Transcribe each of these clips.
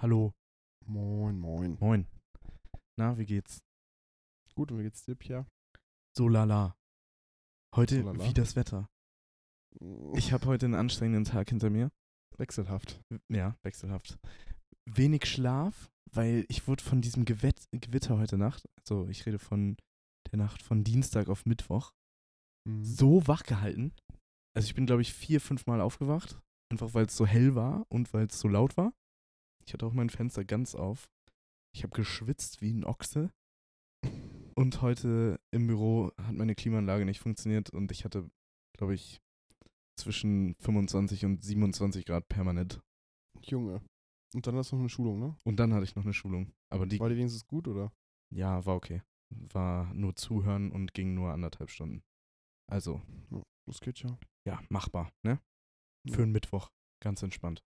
Hallo. Moin, moin. Moin. Na, wie geht's? Gut, und wie geht's dir, Pierre? So lala. Heute So lala? wie das Wetter. Ich habe heute einen anstrengenden Tag hinter mir. Wechselhaft. Ja, wechselhaft. Wenig Schlaf, weil ich wurde von diesem Gewett Gewitter heute Nacht, also ich rede von der Nacht von Dienstag auf Mittwoch, Mhm. so wach gehalten. Also ich bin, glaube ich, vier, fünf Mal aufgewacht. Einfach weil es so hell war und weil es so laut war. Ich hatte auch mein Fenster ganz auf. Ich habe geschwitzt wie ein Ochse. Und heute im Büro hat meine Klimaanlage nicht funktioniert und ich hatte, glaube ich, zwischen 25 und 27 Grad permanent. Junge. Und dann hast du noch eine Schulung, ne? Und dann hatte ich noch eine Schulung. Aber die, War die wenigstens gut, oder? ja, war okay. War nur zuhören und ging nur anderthalb Stunden. Also, Das geht ja. ja, machbar, ne? Für Ja. einen Mittwoch. Ganz entspannt.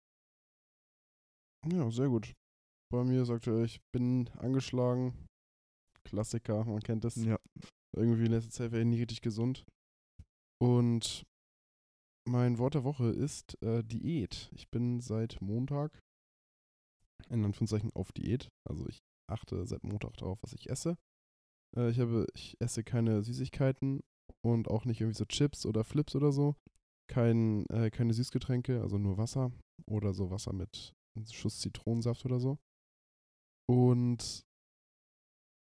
Ja, sehr gut. Bei mir sagte er, ich bin angeschlagen. Klassiker, man kennt das. Ja. Irgendwie in letzter Zeit wäre ich nie richtig gesund. Und mein Wort der Woche ist äh, Diät. Ich bin seit Montag in Anführungszeichen auf Diät. Also ich achte seit Montag darauf, was ich esse. Äh, ich habe, ich esse keine Süßigkeiten und auch nicht irgendwie so Chips oder Flips oder so. Kein, äh, keine Süßgetränke, also nur Wasser oder so Wasser mit einem Schuss Zitronensaft oder so. Und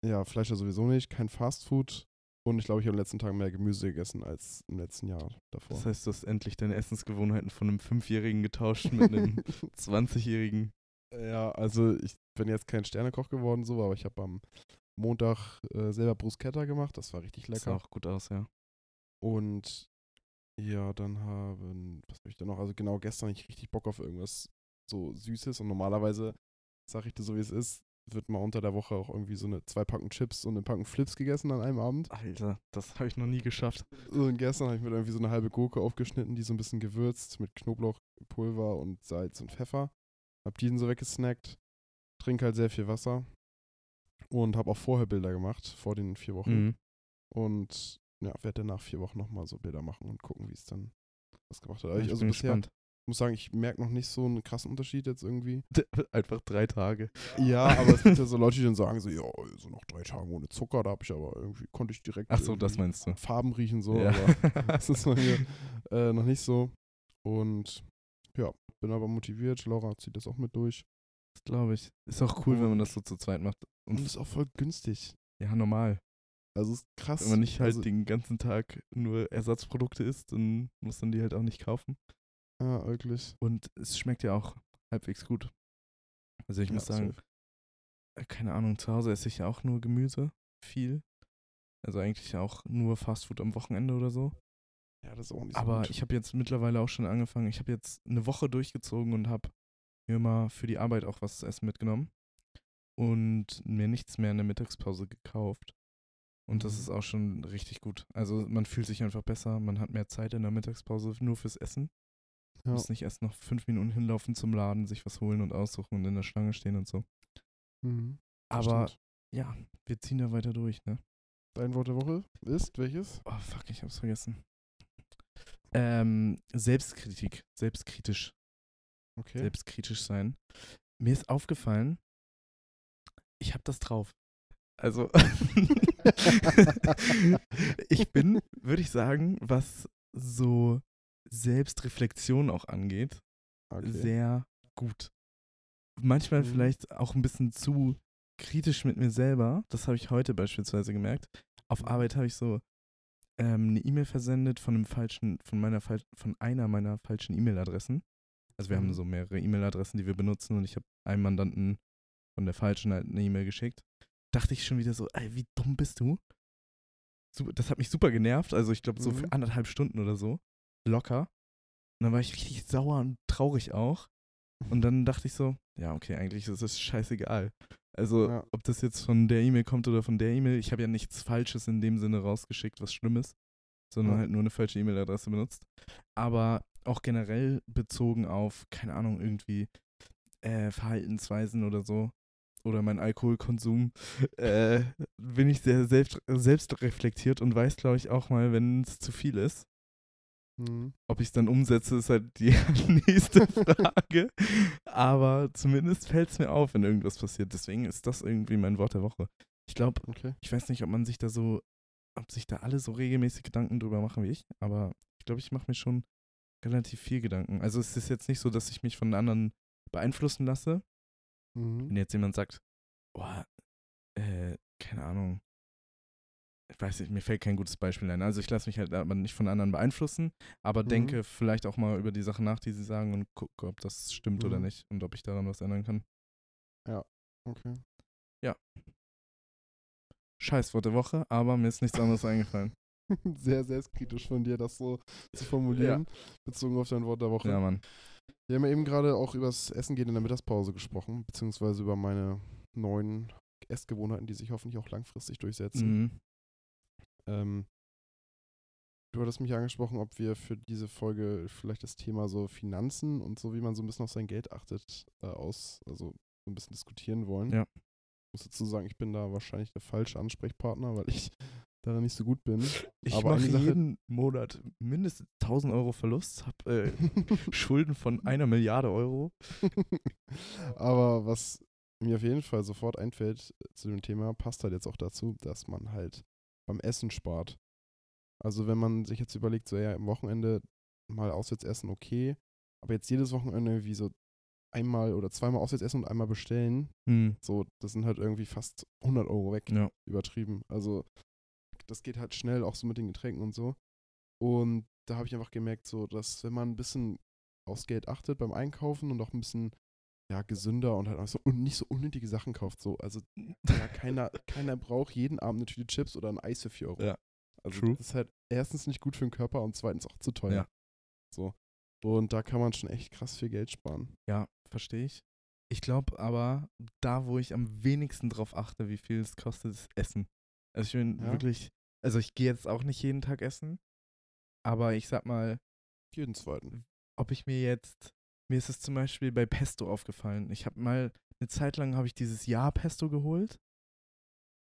ja, Fleisch ja sowieso nicht, kein Fastfood. Und ich glaube, ich habe in den letzten Tagen mehr Gemüse gegessen als im letzten Jahr davor. Das heißt, du hast endlich deine Essensgewohnheiten von einem Fünfjährigen getauscht mit einem 20-Jährigen. ja, also ich bin jetzt kein Sternekoch geworden, so, aber ich habe am Montag äh, selber Bruschetta gemacht. Das war richtig Sah lecker. auch gut aus, ja. Und ja, dann haben, was habe ich da noch? Also genau, gestern hatte ich richtig Bock auf irgendwas so Süßes. Und normalerweise, sag ich dir so wie es ist, wird mal unter der Woche auch irgendwie so eine zwei Packen Chips und eine Packen Flips gegessen an einem Abend. Alter, das habe ich noch nie geschafft. Und gestern habe ich mir irgendwie so eine halbe Gurke aufgeschnitten, die so ein bisschen gewürzt mit Knoblauchpulver und Salz und Pfeffer. Hab die so weggesnackt. Trink halt sehr viel Wasser. Und habe auch vorher Bilder gemacht, vor den vier Wochen. Mhm. Und ja, werde dann nach vier Wochen nochmal so Bilder machen und gucken, wie es dann was gemacht hat. Ich ich, also bin bisher gespannt. Muss sagen, ich merke noch nicht so einen krassen Unterschied jetzt irgendwie. Einfach drei Tage. Ja, aber es gibt ja so Leute, die dann sagen so, ja, so noch drei Tage ohne Zucker, da habe ich aber irgendwie, konnte ich direkt Ach so, das meinst du. Farben riechen so, Ja. aber das ist bei mir äh, noch nicht so. Und ja, bin aber motiviert. Laura zieht das auch mit durch. Das glaube ich. Ist auch cool, wenn man das so zu zweit macht. Und Und ist auch voll günstig. ja, normal. Also ist krass. Wenn man nicht halt also, den ganzen Tag nur Ersatzprodukte isst, dann muss man die halt auch nicht kaufen. Ja, wirklich. Und es schmeckt ja auch halbwegs gut. Also ich Ja, muss sagen, safe. äh, keine Ahnung, zu Hause esse ich ja auch nur Gemüse. Viel. Also eigentlich auch nur Fastfood am Wochenende oder so. Ja, das ist auch nicht so Aber gut. ich habe jetzt mittlerweile auch schon angefangen. Ich habe jetzt eine Woche durchgezogen und habe mir mal für die Arbeit auch was zu essen mitgenommen. Und mir nichts mehr in der Mittagspause gekauft. Und das Mhm. ist auch schon richtig gut. Also man fühlt sich einfach besser, man hat mehr Zeit in der Mittagspause nur fürs Essen. Ja. Muss nicht erst noch fünf Minuten hinlaufen zum Laden, sich was holen und aussuchen und in der Schlange stehen und so. Mhm, Aber stimmt. ja, wir ziehen da weiter durch, ne? Dein Wort der Woche ist welches? Oh fuck, ich hab's vergessen. Ähm, Selbstkritik, selbstkritisch. Okay. selbstkritisch sein. Mir ist aufgefallen, ich habe das drauf. Also, ich bin, würde ich sagen, was so Selbstreflexion auch angeht, okay. sehr gut. Manchmal Mhm. vielleicht auch ein bisschen zu kritisch mit mir selber. Das habe ich heute beispielsweise gemerkt. Auf Mhm. Arbeit habe ich so ähm, eine E-Mail versendet von einem falschen, von meiner von einer meiner falschen E-Mail-Adressen. Also wir Mhm. haben so mehrere E-Mail-Adressen, die wir benutzen und ich habe einem Mandanten von der falschen halt eine E-Mail geschickt. Dachte ich schon wieder so, ey, wie dumm bist du? Das hat mich super genervt. Also ich glaube so für Mhm. anderthalb Stunden oder so. Locker. Und dann war ich richtig sauer und traurig auch. Und dann dachte ich so, ja, okay, eigentlich ist es scheißegal. Also, Ja. ob das jetzt von der E-Mail kommt oder von der E-Mail, ich habe ja nichts Falsches in dem Sinne rausgeschickt, was Schlimmes, sondern Ja. halt nur eine falsche E-Mail-Adresse benutzt. Aber auch generell bezogen auf, keine Ahnung, irgendwie äh, Verhaltensweisen oder so oder mein Alkoholkonsum, äh, bin ich sehr selbst, selbstreflektiert und weiß, glaube ich, auch mal, wenn es zu viel ist. Mhm. Ob ich es dann umsetze, ist halt die nächste Frage. Aber zumindest fällt es mir auf, wenn irgendwas passiert. Deswegen ist das irgendwie mein Wort der Woche. Ich glaube, Okay. ich weiß nicht, ob man sich da so, ob sich da alle so regelmäßig Gedanken drüber machen wie ich, aber ich glaube, ich mache mir schon relativ viel Gedanken. Also es ist jetzt nicht so, dass ich mich von anderen beeinflussen lasse. Wenn Mhm. jetzt jemand sagt, boah, äh, keine Ahnung, ich weiß nicht, mir fällt kein gutes Beispiel ein. Also ich lasse mich halt aber nicht von anderen beeinflussen, aber Mhm. denke vielleicht auch mal über die Sachen nach, die sie sagen und gucke, ob das stimmt oder Mhm. nicht und ob ich daran was ändern kann. Okay. Scheiß Wort der Woche, aber mir ist nichts anderes eingefallen. Sehr selbstkritisch von dir, das so zu formulieren, bezogen auf dein Wort der Woche. Ja, Mann. Wir haben ja eben gerade auch über das Essen gehen in der Mittagspause gesprochen, beziehungsweise über meine neuen Essgewohnheiten, die sich hoffentlich auch langfristig durchsetzen. Mhm. Ähm, du hattest mich angesprochen, ob wir für diese Folge vielleicht das Thema so Finanzen und so, wie man so ein bisschen auf sein Geld achtet, äh, aus, also so ein bisschen diskutieren wollen. Ja. Ich muss dazu sagen, ich bin da wahrscheinlich der falsche Ansprechpartner, weil ich da nicht so gut bin. Ich Aber mache jeden Monat mindestens 1000 Euro Verlust, habe äh, Schulden von einer Milliarde Euro. Aber was mir auf jeden Fall sofort einfällt äh, zu dem Thema, passt halt jetzt auch dazu, dass man halt beim Essen spart. Also wenn man sich jetzt überlegt, so ja, am Wochenende mal auswärts essen, okay, aber jetzt jedes Wochenende wie so einmal oder zweimal auswärts essen und einmal bestellen, Hm. so, das sind halt irgendwie fast 100 Euro weg, Ja. übertrieben. Also das geht halt schnell, auch so mit den Getränken und so. Und da habe ich einfach gemerkt, so, dass wenn man ein bisschen aufs Geld achtet beim Einkaufen und auch ein bisschen ja, gesünder und halt auch so und nicht so unnötige Sachen kauft. So. Also ja, keiner, keiner braucht jeden Abend eine Tüte Chips oder ein Eis für 4 Euro. Ja. Also True. das ist halt erstens nicht gut für den Körper und zweitens auch zu teuer. Ja. So. Und da kann man schon echt krass viel Geld sparen. Ja, verstehe ich. Ich glaube aber, da, wo ich am wenigsten drauf achte, wie viel es kostet, ist Essen. Also ich bin Ja. wirklich, also ich gehe jetzt auch nicht jeden Tag essen, aber ich sag mal, Jeden zweiten. ob ich mir jetzt, mir ist es zum Beispiel bei Pesto aufgefallen. Ich habe mal, eine Zeit lang habe ich dieses Jahr Pesto geholt,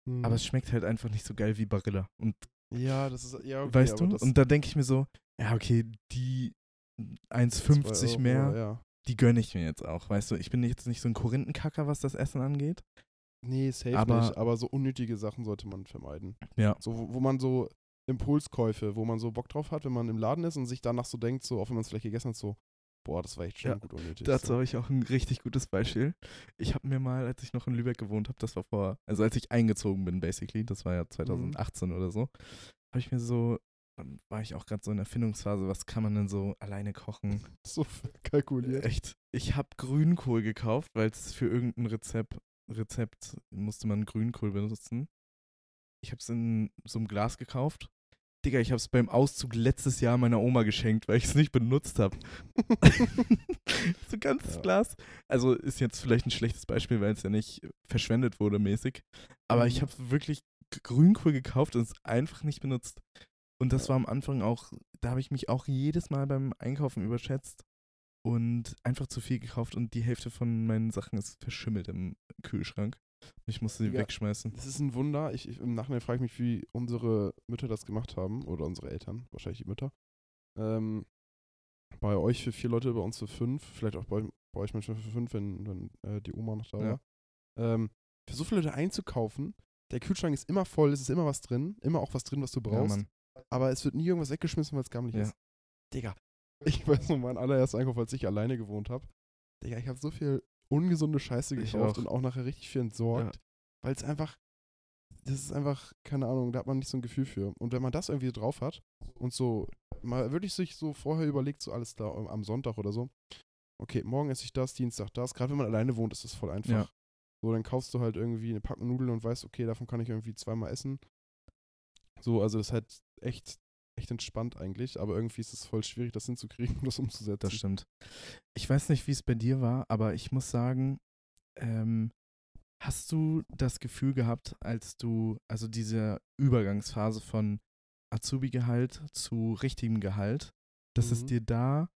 Mhm. aber es schmeckt halt einfach nicht so geil wie Barilla. Und ja, das ist, ja, okay, weißt du? das Und da denke ich mir so, ja, okay, die 1,50 zwei Euro, mehr, Ja. die gönne ich mir jetzt auch, weißt du? Ich bin jetzt nicht so ein Korinthenkacker, was das Essen angeht. Nee, safe Aber- nicht, aber so unnötige Sachen sollte man vermeiden. Ja. So, wo, wo man so Impulskäufe, wo man so Bock drauf hat, wenn man im Laden ist und sich danach so denkt, so, auch wenn man es vielleicht gegessen hat, so, boah, das war echt schon Ja, gut unnötig. Dazu so. habe ich auch ein richtig gutes Beispiel. Ich habe mir mal, als ich noch in Lübeck gewohnt habe, das war vor, also als ich eingezogen bin, basically, das war ja 2018 oder so, habe ich mir so, dann war ich auch gerade so in der Erfindungsphase, was kann man denn so alleine kochen? so kalkuliert. Echt. Ich habe Grünkohl gekauft, weil es für irgendein Rezept, Rezept musste man Grünkohl benutzen. Ich habe es in so einem Glas gekauft. Digga, ich habe es beim Auszug letztes Jahr meiner Oma geschenkt, weil ich es nicht benutzt habe. so ein ganzes Ja. Glas. Also ist jetzt vielleicht ein schlechtes Beispiel, weil es ja nicht verschwendet wurde mäßig. Aber ich Mhm. habe wirklich Grünkohl gekauft und es einfach nicht benutzt. Und das war am Anfang auch, da habe ich mich auch jedes Mal beim Einkaufen überschätzt und einfach zu viel gekauft und die Hälfte von meinen Sachen ist verschimmelt im Kühlschrank. Ich musste sie Digga, wegschmeißen. Das ist ein Wunder. Ich, ich, Im Nachhinein frage ich mich, wie unsere Mütter das gemacht haben. Oder unsere Eltern, wahrscheinlich die Mütter. Ähm, bei euch für vier Leute, bei uns für fünf. Vielleicht auch bei, bei euch manchmal für fünf, wenn, wenn äh, die Oma noch da Ja. war. Ähm, für so viele Leute einzukaufen. Der Kühlschrank ist immer voll, es ist immer was drin. Immer auch was drin, was du Ja, brauchst. Mann. aber es wird nie irgendwas weggeschmissen, weil es gammelig Ja. ist. Digga, ich weiß noch, mein allererster Einkauf, als ich alleine gewohnt habe. Digga, ich habe so viel ungesunde Scheiße gekauft auch. und auch nachher richtig viel entsorgt. Weil es einfach, das ist einfach, keine Ahnung, da hat man nicht so ein Gefühl für. Und wenn man das irgendwie drauf hat und so, mal wirklich sich so vorher überlegt, so alles da am Sonntag oder so, okay, morgen esse ich das, Dienstag das. Gerade wenn man alleine wohnt, ist das voll einfach. Ja. So, dann kaufst du halt irgendwie eine Packung Nudeln und weißt, okay, davon kann ich irgendwie zweimal essen. So, also das ist halt echt, echt entspannt eigentlich, aber irgendwie ist es voll schwierig, das hinzukriegen, das umzusetzen. Das stimmt. Ich weiß nicht, wie es bei dir war, aber ich muss sagen, ähm, hast du das Gefühl gehabt, als du, also diese Übergangsphase von Azubi-Gehalt zu richtigem Gehalt, dass es Mhm. dir da,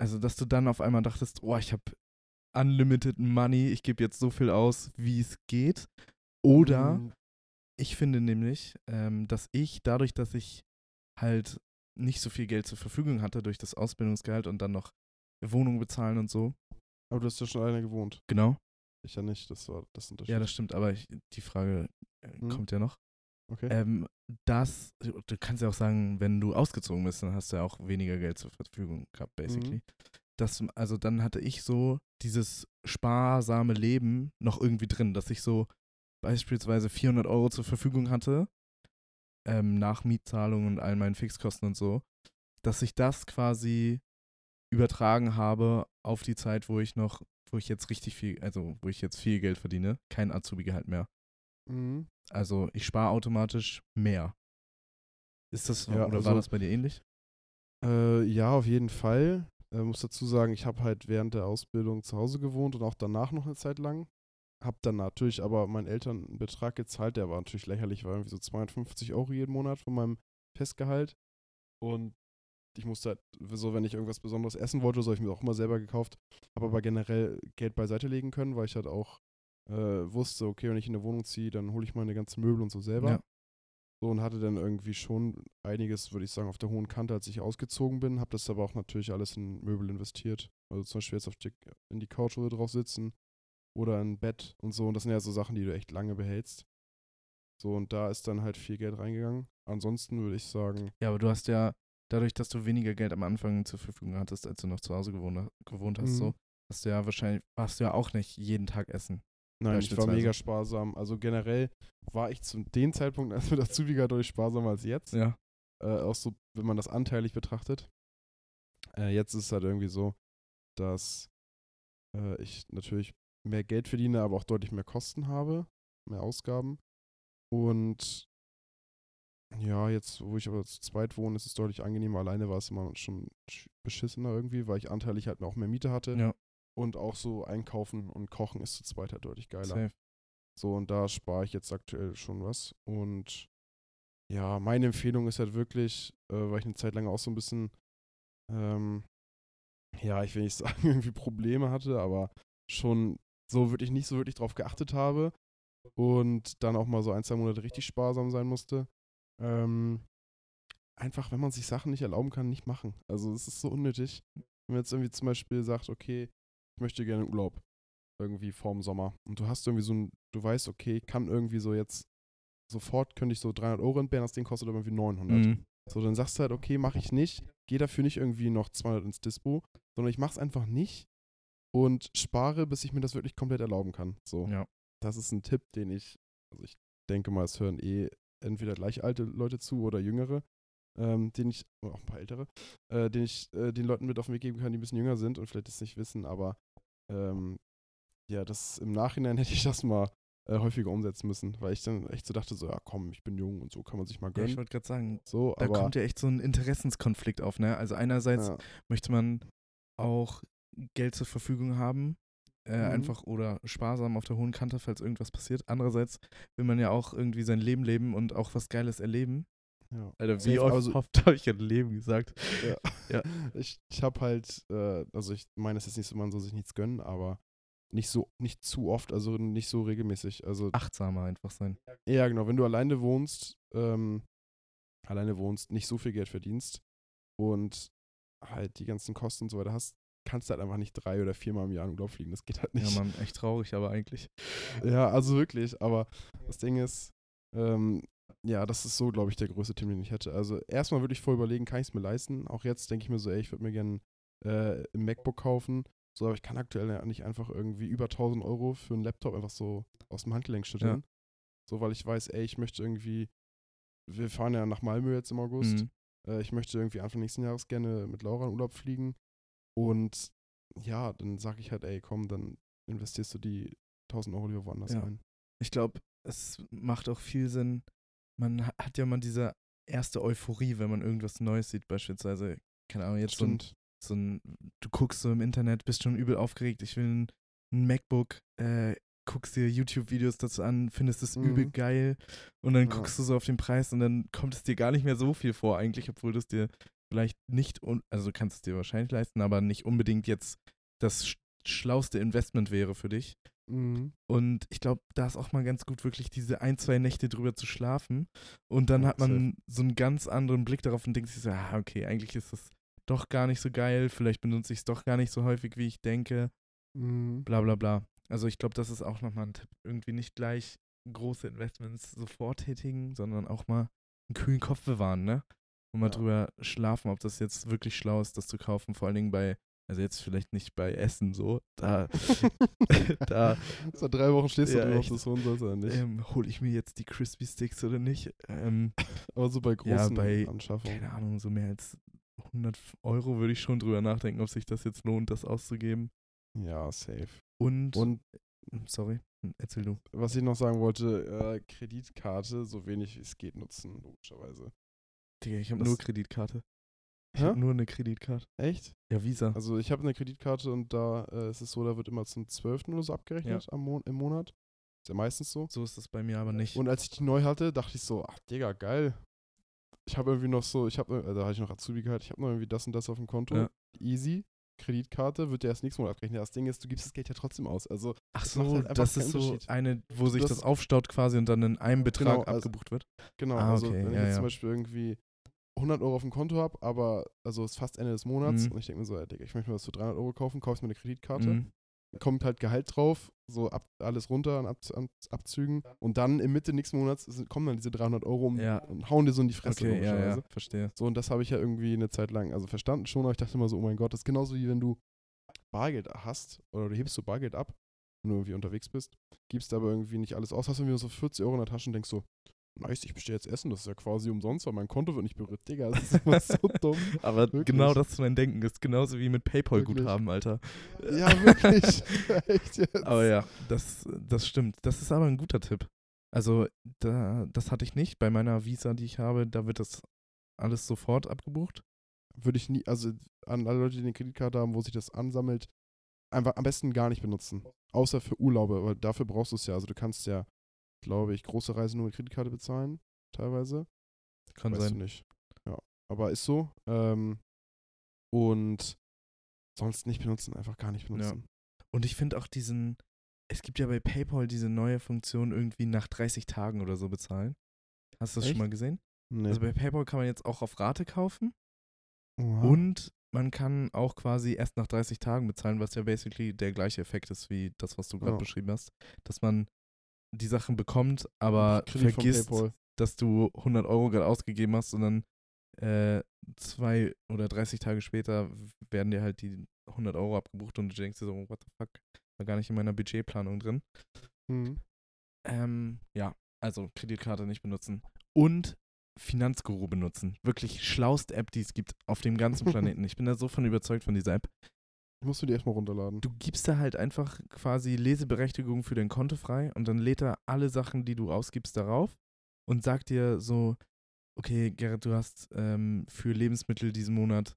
also dass du dann auf einmal dachtest, oh, ich habe unlimited money, ich gebe jetzt so viel aus, wie es geht. Oder Mm, ich finde nämlich, ähm, dass ich dadurch, dass ich halt nicht so viel Geld zur Verfügung hatte durch das Ausbildungsgehalt und dann noch Wohnung bezahlen und so. Aber du hast ja schon alleine gewohnt. Genau. Ich ja nicht, das war das Unterschied. Ja, das stimmt, aber ich, die Frage äh, Hm. kommt ja noch. Okay. Ähm, das, du kannst ja auch sagen, wenn du ausgezogen bist, dann hast du ja auch weniger Geld zur Verfügung gehabt, basically. Mhm. Das, also dann hatte ich so dieses sparsame Leben noch irgendwie drin, dass ich so beispielsweise 400 Euro zur Verfügung hatte, ähm, nach Mietzahlung und all meinen Fixkosten und so, dass ich das quasi übertragen habe auf die Zeit, wo ich noch, wo ich jetzt richtig viel, also wo ich jetzt viel Geld verdiene, kein Azubi-Gehalt mehr. Mhm. Also ich spare automatisch mehr. Ist das Ja, oder also- war das bei dir ähnlich? Äh, ja, auf jeden Fall. Äh, muss dazu sagen, ich habe halt während der Ausbildung zu Hause gewohnt und auch danach noch eine Zeit lang. Hab dann natürlich aber meinen Eltern einen Betrag gezahlt, der war natürlich lächerlich, war irgendwie so 250 Euro jeden Monat von meinem Festgehalt. Und ich musste halt, so wenn ich irgendwas Besonderes essen wollte, so habe ich mir auch immer selber gekauft. Habe aber generell Geld beiseite legen können, weil ich halt auch äh, wusste, okay, wenn ich in eine Wohnung ziehe, dann hole ich meine ganzen Möbel und so selber. Ja. So und hatte dann irgendwie schon einiges, würde ich sagen, auf der hohen Kante, als ich ausgezogen bin. Habe das aber auch natürlich alles in Möbel investiert. Also zum Beispiel jetzt auf die, in die Couch, wo wir drauf sitzen oder in ein Bett und so. Und das sind ja so Sachen, die du echt lange behältst. So und da ist dann halt viel Geld reingegangen. Ansonsten würde ich sagen, Ja, aber du hast ja, dadurch, dass du weniger Geld am Anfang zur Verfügung hattest, als du noch zu Hause gewohnt, gewohnt hast, Mhm. so, hast du ja wahrscheinlich, warst du ja auch nicht jeden Tag essen. nein, ich war mega sparsam. Also generell war ich zu dem Zeitpunkt, als mit Azubi deutlich sparsamer als jetzt. Ja. äh, auch so, wenn man das anteilig betrachtet. Äh, jetzt ist es halt irgendwie so, dass äh, ich natürlich mehr Geld verdiene, aber auch deutlich mehr Kosten habe, mehr Ausgaben. Und ja, jetzt, wo ich aber zu zweit wohne, ist es deutlich angenehmer. Alleine war es immer schon sch- beschissener irgendwie, weil ich anteilig halt auch mehr Miete hatte. Ja. Und auch so einkaufen und kochen ist zu zweit halt deutlich geiler. Safe. So, und da spare ich jetzt aktuell schon was. Und ja, meine Empfehlung ist halt wirklich, äh, weil ich eine Zeit lang auch so ein bisschen, ähm, ja, ich will nicht sagen, irgendwie Probleme hatte, aber schon so wirklich nicht so wirklich drauf geachtet habe und dann auch mal so ein, zwei Monate richtig sparsam sein musste. Ähm, einfach, wenn man sich Sachen nicht erlauben kann, nicht machen. Also es ist so unnötig. Wenn man jetzt irgendwie zum Beispiel sagt, okay, ich möchte gerne Urlaub irgendwie vorm Sommer und du hast irgendwie so ein, du weißt, okay, ich kann irgendwie so jetzt sofort könnte ich so 300 Euro entbehren, das Ding kostet aber irgendwie 900. Mhm. So, dann sagst du halt, okay, mache ich nicht, gehe dafür nicht irgendwie noch 200 ins Dispo, sondern ich mache es einfach nicht und spare, bis ich mir das wirklich komplett erlauben kann. So, Ja. das ist ein Tipp, den ich, also ich denke mal, es hören eh entweder gleich alte Leute zu oder jüngere, ähm, den ich, oder auch ein paar ältere, äh, den ich äh, den Leuten mit auf den Weg geben kann, die ein bisschen jünger sind und vielleicht das nicht wissen, aber ähm, ja, das im Nachhinein hätte ich das mal äh, häufiger umsetzen müssen, weil ich dann echt so dachte, so, ja komm, ich bin jung und so kann man sich mal Ja, gönnen. ich wollte gerade sagen, so, da kommt ja echt so ein Interessenskonflikt auf, ne? Also einerseits ja, möchte man auch Geld zur Verfügung haben, äh, Mhm. einfach oder sparsam auf der hohen Kante, falls irgendwas passiert. Andererseits will man ja auch irgendwie sein Leben leben und auch was Geiles erleben. ja. Alter, wie oft- also- oft habe ich ein Leben gesagt? Ja. Ich, ich habe halt, äh, also ich meine, es ist nicht so, man soll sich nichts gönnen, aber nicht so, nicht zu oft, also nicht so regelmäßig. Also Achtsamer einfach sein. Ja, genau. Wenn du alleine wohnst, ähm, alleine wohnst, nicht so viel Geld verdienst und halt die ganzen Kosten und so weiter hast, kannst du halt einfach nicht drei oder viermal im Jahr in Urlaub fliegen. Das geht halt Ja, nicht. man, echt traurig, aber eigentlich. Ja, also wirklich. Aber das Ding ist, ähm, ja, das ist so, glaube ich, der größte Tipp, den ich hätte. Also erstmal würde ich voll überlegen, kann ich es mir leisten? Auch jetzt denke ich mir so, ey, ich würde mir gerne äh, ein MacBook kaufen. So, aber ich kann aktuell ja nicht einfach irgendwie über 1000 Euro für einen Laptop einfach so aus dem Handgelenk schütteln. So, weil ich weiß, ey, ich möchte irgendwie, wir fahren ja nach Malmö jetzt im August. Mhm. Äh, ich möchte irgendwie Anfang nächsten Jahres gerne mit Laura in Urlaub fliegen. Und ja, dann sage ich halt, ey, komm, dann investierst du die 1000 Euro lieber woanders Ja. rein. Ich glaube, es macht auch viel Sinn. Man ha- hat ja mal diese erste Euphorie, wenn man irgendwas Neues sieht, beispielsweise, keine Ahnung, jetzt so ein, Stimmt. so ein, du guckst so im Internet, bist schon übel aufgeregt, ich will ein, ein MacBook, äh, guckst dir YouTube-Videos dazu an, findest es übel Mhm. geil und dann Ja. guckst du so auf den Preis und dann kommt es dir gar nicht mehr so viel vor eigentlich, obwohl du es dir vielleicht nicht, un also du kannst es dir wahrscheinlich leisten, aber nicht unbedingt jetzt das sch- schlauste Investment wäre für dich. Mhm. Und ich glaube, da ist auch mal ganz gut, wirklich diese ein, zwei Nächte drüber zu schlafen. Und dann Ja, hat man so einen ganz anderen Blick darauf und denkt sich so, ah, okay, eigentlich ist das doch gar nicht so geil. Vielleicht benutze ich es doch gar nicht so häufig, wie ich denke. Mhm. Bla bla bla. Also ich glaube, das ist auch nochmal ein Tipp. Irgendwie nicht gleich große Investments sofort tätigen, sondern auch mal einen kühlen Kopf bewahren, ne? Und mal Ja. drüber schlafen, ob das jetzt wirklich schlau ist, das zu kaufen. Vor allen Dingen bei, also jetzt vielleicht nicht bei Essen so. Da, da Seit drei Wochen stehst du Ja, drauf, echt. das holen sollst ja nicht. ähm, hole ich mir jetzt die Crispy Sticks oder nicht. Ähm, Aber so bei großen bei- Anschaffungen. keine Ahnung, so mehr als 100 Euro würde ich schon drüber nachdenken, ob sich das jetzt lohnt, das auszugeben. Ja, safe. Und, Und sorry, erzähl du. was ich noch sagen wollte, äh, Kreditkarte so wenig wie es geht nutzen, logischerweise. Digga, ich habe nur Kreditkarte. Ich Hä? habe nur eine Kreditkarte. Echt? Ja, Visa. Also ich habe eine Kreditkarte und da äh, ist es so, da wird immer zum 12. oder so abgerechnet am Mon im Monat. Ist ja meistens so. So ist das bei mir aber nicht. Und als ich die neu hatte, dachte ich so, ach Digga, geil. Ich habe irgendwie noch so, ich habe, äh, da hatte ich noch Azubi gehabt, ich habe noch irgendwie das und das auf dem Konto. Ja. Easy. Kreditkarte wird ja erst nächsten Monat abgerechnet. Das Ding ist, du gibst das Geld ja trotzdem aus. Also Ach so, halt das ist so eine, wo sich Das- das aufstaut quasi und dann in einem Betrag Genau, also- abgebucht wird. Genau, Ah, also okay, wenn ich ja, jetzt ja. zum Beispiel irgendwie 100 Euro auf dem Konto habe, aber also es ist fast Ende des Monats Mhm. und ich denke mir so, ja, Digga, ich möchte mir was für 300 Euro kaufen, kaufst mir eine Kreditkarte, Mhm. kommt halt Gehalt drauf, so ab, alles runter an, ab, an Abzügen und dann in Mitte nächsten Monats kommen dann diese 300 Euro um, Ja. und hauen dir so in die Fresse Okay, ja, ja, verstehe. So, und das habe ich ja irgendwie eine Zeit lang, also verstanden schon, aber ich dachte immer so, oh mein Gott, das ist genauso wie wenn du Bargeld hast oder du hebst so Bargeld ab, wenn du irgendwie unterwegs bist, gibst aber irgendwie nicht alles aus, hast irgendwie so 40 Euro in der Tasche und denkst so, nice, ich bestelle jetzt Essen, das ist ja quasi umsonst, weil mein Konto wird nicht berührt. Digga, das ist immer so dumm. Aber Wirklich. genau das ist mein Denken. Ist genauso wie mit. PayPal-Guthaben, Alter. Ja, wirklich. Echt jetzt. Aber ja, das, das stimmt. Das ist aber ein guter Tipp. Also, da, das hatte ich nicht. Bei meiner Visa, die ich habe, da wird das alles sofort abgebucht. Würde ich nie, also an alle Leute, die eine Kreditkarte haben, wo sich das ansammelt, einfach am besten gar nicht benutzen. Außer für Urlaube, weil dafür brauchst du es ja. Also du kannst ja, glaube ich, große Reisen nur mit Kreditkarte bezahlen, teilweise. Kann weißt sein. du nicht. Ja, aber ist so. Ähm, und sonst nicht benutzen, einfach gar nicht benutzen. Und ich finde auch diesen, es gibt ja bei PayPal diese neue Funktion, irgendwie nach 30 Tagen oder so bezahlen. Hast du das Echt? schon mal gesehen? Nee. Also bei PayPal kann man jetzt auch auf Rate kaufen Oha. und man kann auch quasi erst nach 30 Tagen bezahlen, was ja basically der gleiche Effekt ist wie das, was du gerade Ja. beschrieben hast. Dass man die Sachen bekommt, aber vergisst, dass du 100 Euro gerade ausgegeben hast und dann äh, zwei oder 30 Tage später werden dir halt die 100 Euro abgebucht und du denkst dir so, what the fuck, war gar nicht in meiner Budgetplanung drin. Mhm. Ähm, ja, also Kreditkarte nicht benutzen und Finanzguru benutzen. Wirklich schlauste App, die es gibt auf dem ganzen Planeten. Ich bin da so von überzeugt von dieser App. Musst du die erstmal runterladen. Du gibst da halt einfach quasi Leseberechtigung für dein Konto frei und dann lädt er alle Sachen, die du ausgibst, darauf und sagt dir so, okay, Gerrit, du hast ähm, für Lebensmittel diesen Monat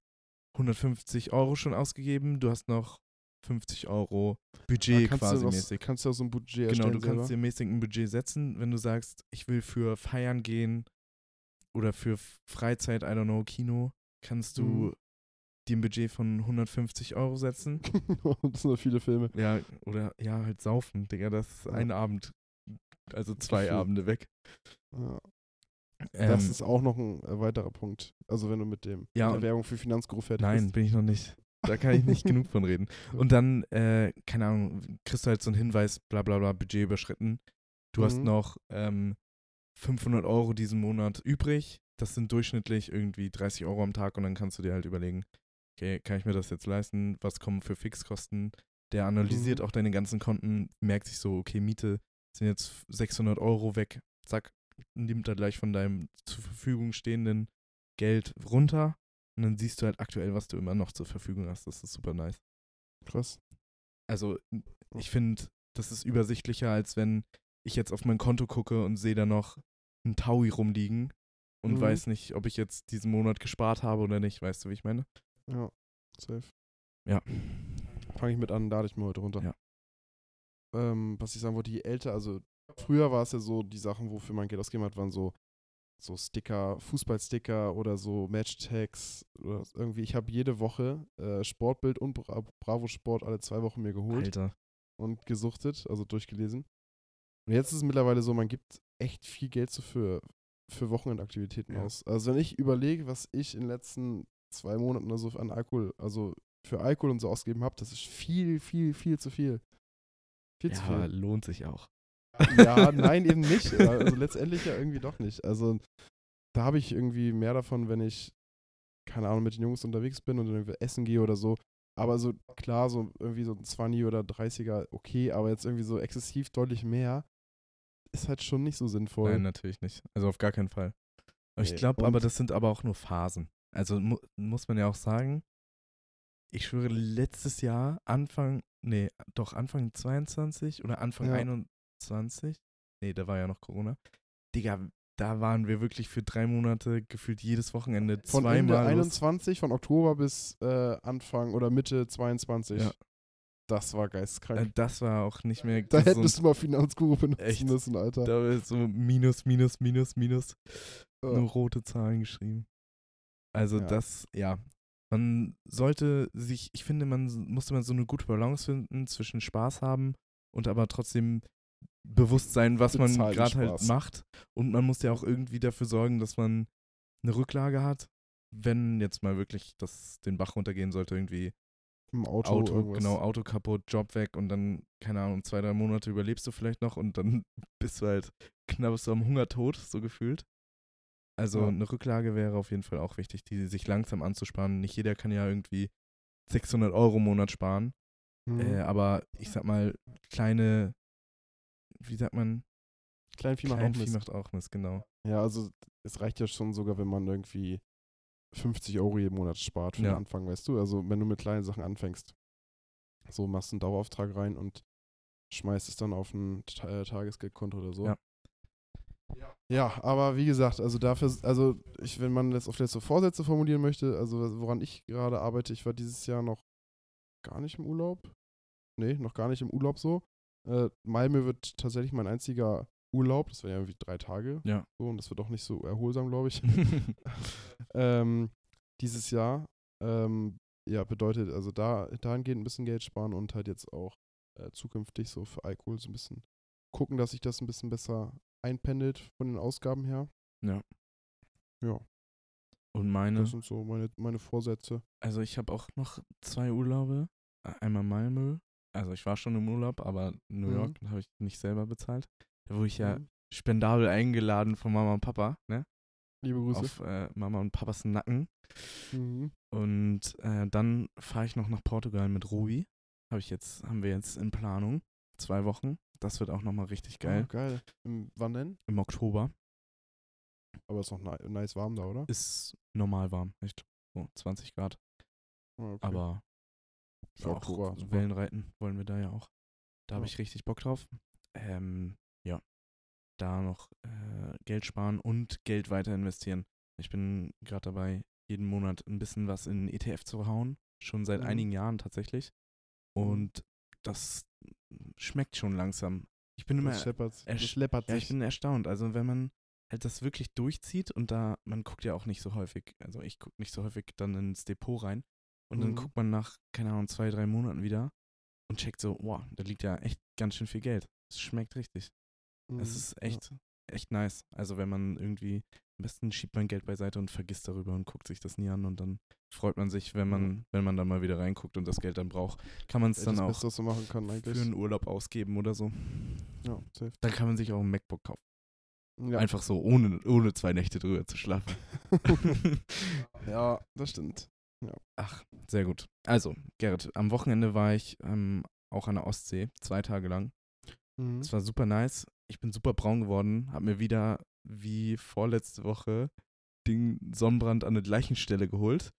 150 Euro schon ausgegeben, du hast noch 50 Euro Budget kannst quasi du was, mäßig. Kannst du auch so ein Budget Genau, du kannst selber. dir mäßig ein Budget setzen, wenn du sagst, ich will für Feiern gehen oder für Freizeit, I don't know, Kino, kannst du Mhm. Dir ein Budget von 150 Euro setzen. das sind noch viele Filme. Ja, oder ja, halt saufen, Digga, das ist Ja. ein Abend. Also zwei Gefühl. Abende weg. Ja. Ähm, Das ist auch noch ein weiterer Punkt. Also wenn du mit dem Ja, mit der Werbung für Finanzguru fertig nein, bist. bin ich noch nicht. Da kann ich nicht genug von reden. Und dann, äh, keine Ahnung, kriegst du halt so einen Hinweis, bla bla bla, Budget überschritten. Du hast Mhm. noch ähm, 500 Euro diesen Monat übrig. Das sind durchschnittlich irgendwie 30 Euro am Tag und dann kannst du dir halt überlegen, okay, kann ich mir das jetzt leisten? Was kommen für Fixkosten? Der analysiert Mhm. auch deine ganzen Konten, merkt sich so, okay, Miete sind jetzt 600 Euro weg. Zack, nimmt er gleich von deinem zur Verfügung stehenden Geld runter. Und dann siehst du halt aktuell, was du immer noch zur Verfügung hast. Das ist super nice. Krass. Also, ich finde, das ist übersichtlicher, als wenn ich jetzt auf mein Konto gucke und sehe da noch ein Taui rumliegen und Mhm. weiß nicht, ob ich jetzt diesen Monat gespart habe oder nicht. Weißt du, wie ich meine? Ja, safe. Ja. Fange ich mit an, lade ich mir heute runter. Ja. Ähm, was ich sagen wollte, je älter, also früher war es ja so, die Sachen, wofür man Geld ausgegeben hat, waren so so Sticker, Fußballsticker oder so Matchtags oder irgendwie. Ich habe jede Woche äh, Sportbild und Bra Bravo Sport alle zwei Wochen mir geholt Alter. und gesuchtet, also durchgelesen. Und jetzt ist es mittlerweile so, man gibt echt viel Geld so für, für Wochenendaktivitäten Ja. aus. Also wenn ich überlege, was ich in den letzten zwei Monaten oder so an Alkohol, also für Alkohol und so ausgegeben habe, das ist viel, viel, viel zu viel. Viel zu Ja, viel. lohnt sich auch. Ja, nein, eben nicht. Ja, Also letztendlich ja irgendwie doch nicht. Also da habe ich irgendwie mehr davon, wenn ich, keine Ahnung, mit den Jungs unterwegs bin und dann irgendwie essen gehe oder so. Aber so klar, so irgendwie so ein 20 oder 30er, okay, aber jetzt irgendwie so exzessiv deutlich mehr ist halt schon nicht so sinnvoll. Nein, natürlich nicht. Also auf gar keinen Fall. Ich glaube, aber das sind aber auch nur Phasen. Also mu muss man ja auch sagen, ich schwöre, letztes Jahr, Anfang, nee, doch Anfang 22 oder Anfang Ja. 21, nee, da war ja noch Corona. Digga, da waren wir wirklich für drei Monate gefühlt jedes Wochenende Von zweimal los. 21, von Oktober bis äh, Anfang oder Mitte 22. Ja. Das war geisteskrank. Äh, Das war auch nicht mehr da gesund. hättest du mal Finanzguru benutzen Echt? müssen, Alter. Da war so minus, minus, minus, minus. Ja. Nur rote Zahlen geschrieben. Also Ja. das, ja. Man sollte sich, ich finde, man musste man so eine gute Balance finden zwischen Spaß haben und aber trotzdem bewusst sein, was man gerade halt macht. Und man muss ja auch irgendwie dafür sorgen, dass man eine Rücklage hat, wenn jetzt mal wirklich das den Bach runtergehen sollte, irgendwie Im Auto, Auto, irgendwas. genau, Auto kaputt, Job weg und dann, keine Ahnung, zwei, drei Monate überlebst du vielleicht noch und dann bist du halt knapp so am Hungertod, so gefühlt. Also Ja. eine Rücklage wäre auf jeden Fall auch wichtig, die sich langsam anzusparen. Nicht jeder kann ja irgendwie 600 Euro im Monat sparen, Mhm. äh, aber ich sag mal, kleine, wie sagt man, Kleinvieh macht auch Kleinvieh Mist. macht auch Mist, genau. Ja, also es reicht ja schon sogar, wenn man irgendwie 50 Euro jeden Monat spart für Ja. den Anfang, weißt du? Also wenn du mit kleinen Sachen anfängst. So machst einen Dauerauftrag rein und schmeißt es dann auf ein äh, Tagesgeldkonto oder so. Ja. Ja, aber wie gesagt, also dafür, also ich, wenn man jetzt auf jetzt so Vorsätze formulieren möchte, also woran ich gerade arbeite, ich war dieses Jahr noch gar nicht im Urlaub. Nee, noch gar nicht im Urlaub so. Äh, Malmö wird tatsächlich mein einziger Urlaub, das wäre ja irgendwie drei Tage. Ja. So, und das wird auch nicht so erholsam, glaube ich. ähm, dieses Jahr. Ähm, ja, bedeutet also da dahingehend ein bisschen Geld sparen und halt jetzt auch äh, zukünftig so für Alkohol so ein bisschen gucken, dass sich das ein bisschen besser einpendelt von den Ausgaben her. Ja. Ja, Und meine, das sind so meine, meine Vorsätze. also ich habe auch noch zwei Urlaube. Einmal Malmö, also ich war schon im Urlaub, aber New Mhm. York habe ich nicht selber bezahlt. Da wurde ich ja Mhm. spendabel eingeladen von Mama und Papa, ne? Liebe Grüße. Auf äh, Mama und Papas Nacken. Mhm. Und äh, dann fahre ich noch nach Portugal mit Ruby. Habe ich jetzt, haben wir jetzt in Planung. Zwei Wochen. Das wird auch nochmal richtig geil. Ah, geil. Im, wann denn? Im Oktober. Aber ist noch ni nice warm da, oder? Ist normal warm. Glaube, so 20 Grad. Ah, okay. Aber Für auch Oktober, super. Wellenreiten wollen wir da ja auch. Da habe Ja. ich richtig Bock drauf. Ähm, ja. Da noch äh, Geld sparen und Geld weiter investieren. Ich bin gerade dabei, jeden Monat ein bisschen was in ETF zu hauen. Schon seit Mhm. einigen Jahren tatsächlich. Mhm. Und das schmeckt schon langsam. Ich bin immer, das scheppert, das ersch- schleppert ja, ich bin erstaunt. Also wenn man halt das wirklich durchzieht und da, man guckt ja auch nicht so häufig, also ich gucke nicht so häufig dann ins Depot rein und dann Mhm. guckt man nach, keine Ahnung, zwei, drei Monaten wieder und checkt so, wow, da liegt ja echt ganz schön viel Geld. Es schmeckt richtig. Es Mhm, ist ja. echt, echt nice. Also wenn man irgendwie, am besten schiebt man Geld beiseite und vergisst darüber und guckt sich das nie an und dann freut man sich, wenn man, wenn man dann mal wieder reinguckt und das Geld dann braucht, kann man es dann auch Beste, kann für einen Urlaub ausgeben oder so. ja, safe. Dann kann man sich auch ein MacBook kaufen. Ja. Einfach so, ohne, ohne zwei Nächte drüber zu schlafen. ja, das stimmt. Ach, sehr gut. Also, Gerrit, am Wochenende war ich ähm, auch an der Ostsee, zwei Tage lang. Mhm. Es war super nice. Ich bin super braun geworden, habe mir wieder wie vorletzte Woche den Sonnenbrand an der gleichen Stelle geholt,